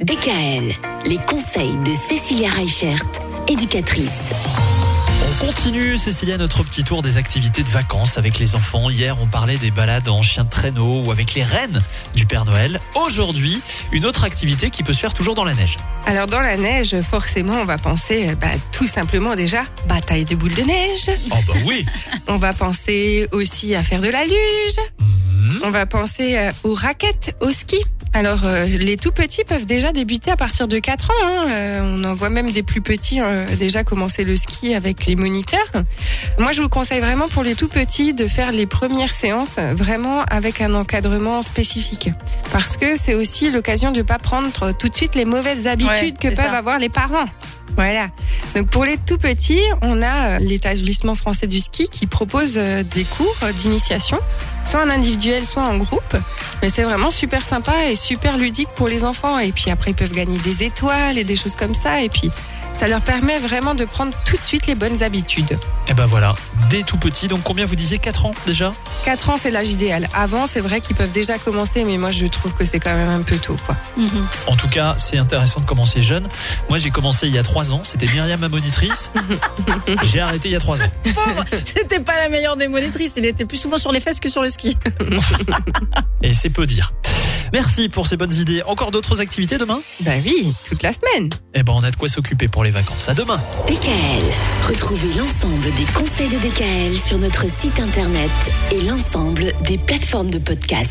DKL, les conseils de Cécilia Reichert, éducatrice. On continue, Cécilia, notre petit tour des activités de vacances avec les enfants. Hier, on parlait des balades en chien de traîneau ou avec les rennes du Père Noël. Aujourd'hui, une autre activité qui peut se faire toujours dans la neige. Alors dans la neige, forcément, on va penser bah, tout simplement déjà bataille de boules de neige. Oh bah oui On va penser aussi à faire de la luge. Mhm. On va penser euh, aux raquettes, au ski. Alors euh, les tout petits peuvent déjà débuter à partir de 4 ans. hein. Euh, on en voit même des plus petits euh, déjà commencer le ski avec les moniteurs. Moi je vous conseille vraiment pour les tout petits de faire les premières séances vraiment avec un encadrement spécifique. Parce que c'est aussi l'occasion de ne pas prendre tout de suite les mauvaises habitudes Ouais, que peuvent ça. avoir les parents. Voilà. Donc pour les tout petits, on a euh, l'établissement français du ski qui propose euh, des cours euh, d'initiation, soit en individuel, soit en groupe. Mais c'est vraiment super sympa et super ludique pour les enfants. Et puis après, ils peuvent gagner des étoiles et des choses comme ça. Et puis ça leur permet vraiment de prendre tout de suite les bonnes habitudes. Et ben voilà, dès tout petit. Donc combien vous disiez 4 ans déjà? 4 ans, c'est l'âge idéal. Avant, c'est vrai qu'ils peuvent déjà commencer, mais moi je trouve que c'est quand même un peu tôt. Quoi. Mhm. En tout cas, c'est intéressant de commencer jeune. Moi, j'ai commencé il y a 3 ans. C'était Myriam, ma monitrice. J'ai arrêté il y a 3 ans. Pauvre, C'était pas la meilleure des monitrices. Il était plus souvent sur les fesses que sur le ski. Et c'est peu dire. Merci pour ces bonnes idées. Encore d'autres activités demain? Ben oui, toute la semaine. Eh ben, on a de quoi s'occuper pour les vacances. À demain. DKL, retrouvez l'ensemble des conseils de DKL sur notre site internet et l'ensemble des plateformes de podcast.